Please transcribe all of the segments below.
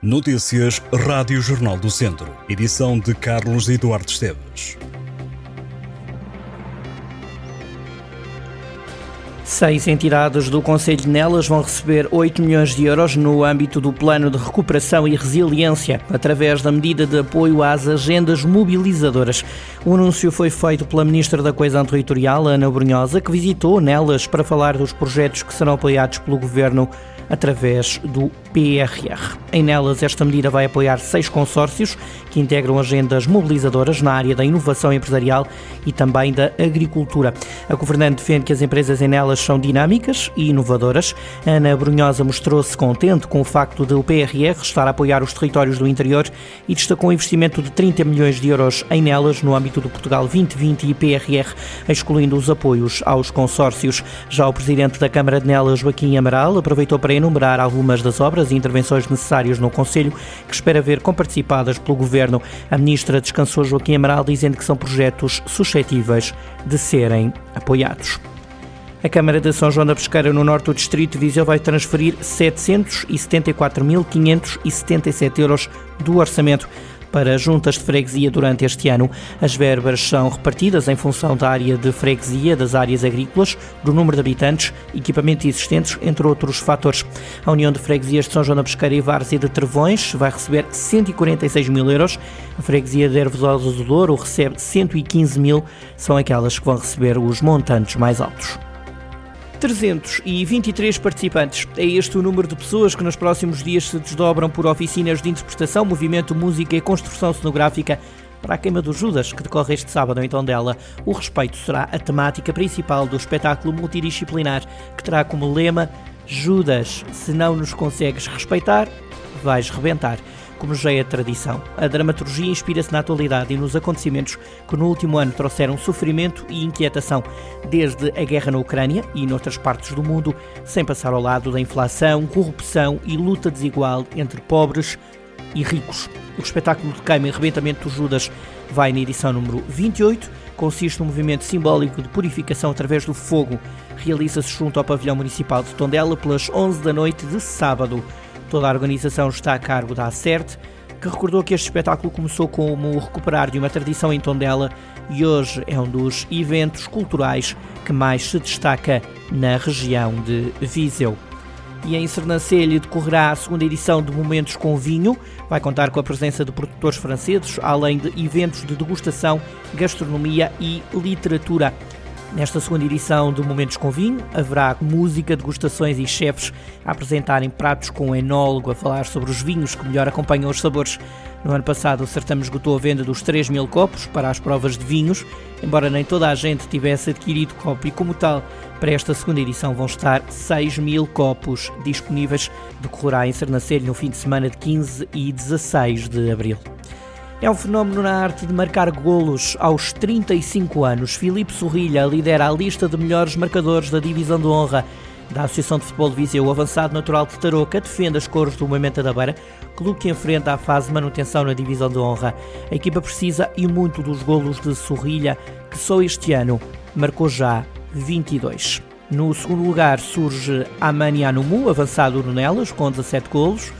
Notícias Rádio Jornal do Centro. Edição de Carlos Eduardo Esteves. Seis entidades do Conselho de Nelas vão receber 8 milhões de euros no âmbito do Plano de Recuperação e Resiliência, através da medida de apoio às agendas mobilizadoras. O anúncio foi feito pela Ministra da Coesão Territorial, Ana Brunhosa, que visitou Nelas para falar dos projetos que serão apoiados pelo Governo através do PRR. Em nelas, esta medida vai apoiar seis consórcios que integram agendas mobilizadoras na área da inovação empresarial e também da agricultura. A governante defende que as empresas em nelas são dinâmicas e inovadoras. Ana Brunhosa mostrou-se contente com o facto de o PRR estar a apoiar os territórios do interior e destacou um investimento de 30 milhões de euros em nelas no âmbito do Portugal 2020 e PRR, excluindo os apoios aos consórcios. Já o presidente da Câmara de Nelas, Joaquim Amaral, aproveitou para enumerar algumas das obras e intervenções necessárias no Conselho, que espera ver comparticipadas pelo Governo. A Ministra descansou Joaquim Amaral, dizendo que são projetos suscetíveis de serem apoiados. A Câmara de São João da Pesqueira, no norte do Distrito de Viseu, vai transferir 774.577 euros do orçamento para juntas de freguesia durante este ano. As verbas são repartidas em função da área de freguesia, das áreas agrícolas, do número de habitantes, equipamentos existentes, entre outros fatores. A União de Freguesias de São João da Pesqueira e Várzea de Trevões vai receber 146 mil euros. A freguesia de Ervososa do Douro recebe 115 mil. São aquelas que vão receber os montantes mais altos. 323 participantes. É este o número de pessoas que nos próximos dias se desdobram por oficinas de interpretação, movimento, música e construção cenográfica para a queima dos Judas, que decorre este sábado em Tondela. O respeito será a temática principal do espetáculo multidisciplinar, que terá como lema Judas, se não nos consegues respeitar, vais rebentar como já é tradição. A dramaturgia inspira-se na atualidade e nos acontecimentos que no último ano trouxeram sofrimento e inquietação, desde a guerra na Ucrânia e noutras partes do mundo, sem passar ao lado da inflação, corrupção e luta desigual entre pobres e ricos. O espetáculo de queima e arrebentamento dos Judas vai na edição número 28, consiste num movimento simbólico de purificação através do fogo. Realiza-se junto ao pavilhão municipal de Tondela pelas 11 da noite de sábado. Toda a organização está a cargo da Acerte, que recordou que este espetáculo começou como o recuperar de uma tradição em Tondela e hoje é um dos eventos culturais que mais se destaca na região de Viseu. E em Sernancelho decorrerá a segunda edição de Momentos com Vinho. Vai contar com a presença de produtores franceses, além de eventos de degustação, gastronomia e literatura. Nesta segunda edição do Momentos com Vinho, haverá música, degustações e chefes a apresentarem pratos com um enólogo a falar sobre os vinhos que melhor acompanham os sabores. No ano passado, o certame esgotou a venda dos 3 mil copos para as provas de vinhos, embora nem toda a gente tivesse adquirido copo e, como tal, para esta segunda edição vão estar 6 mil copos disponíveis. Decorrerá em Sernancelho no fim de semana de 15 e 16 de abril. É um fenómeno na arte de marcar golos aos 35 anos. Filipe Sorrilha lidera a lista de melhores marcadores da divisão de honra da Associação de Futebol de Viseu. O avançado natural de Tarouca defende as cores do Movimento da Beira, clube que enfrenta a fase de manutenção na divisão de honra. A equipa precisa e muito dos golos de Sorrilha, que só este ano marcou já 22. No segundo lugar surge Amani Anumu, avançado no Nelas, com 17 golos.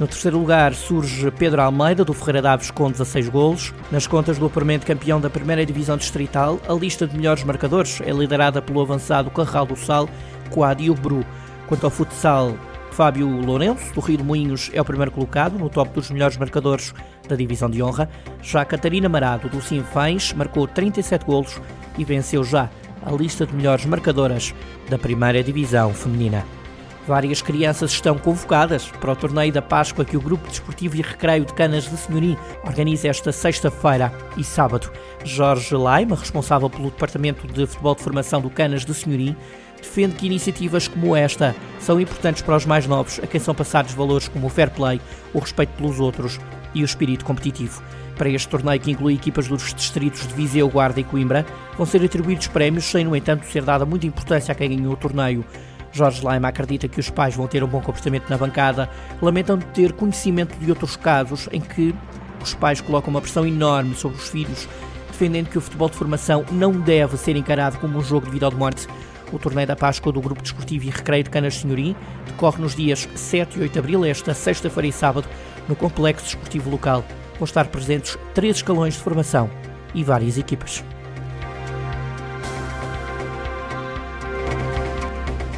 No terceiro lugar surge Pedro Almeida, do Ferreira Daves, com 16 golos. Nas contas do apuramento campeão da primeira divisão distrital, a lista de melhores marcadores é liderada pelo avançado Carral do Sal, Diogo Bru. Quanto ao futsal, Fábio Lourenço, do Rio de Moinhos, é o primeiro colocado no top dos melhores marcadores da divisão de honra. Já Catarina Marado, do Sinfães, marcou 37 golos e venceu já a lista de melhores marcadoras da primeira divisão feminina. Várias crianças estão convocadas para o torneio da Páscoa que o Grupo Desportivo e Recreio de Canas de Senhorim organiza esta sexta-feira e sábado. Jorge Laima, responsável pelo Departamento de Futebol de Formação do Canas de Senhorim, defende que iniciativas como esta são importantes para os mais novos, a quem são passados valores como o fair play, o respeito pelos outros e o espírito competitivo. Para este torneio, que inclui equipas dos distritos de Viseu, Guarda e Coimbra, vão ser atribuídos prémios, sem, no entanto, ser dada muita importância a quem ganhou o torneio. Jorge Laima acredita que os pais vão ter um bom comportamento na bancada, lamentando ter conhecimento de outros casos em que os pais colocam uma pressão enorme sobre os filhos, defendendo que o futebol de formação não deve ser encarado como um jogo de vida ou de morte. O torneio da Páscoa do Grupo Desportivo e Recreio de Canas Senhorim decorre nos dias 7 e 8 de abril, esta sexta-feira e sábado, No complexo desportivo local vão estar presentes três escalões de formação e várias equipas.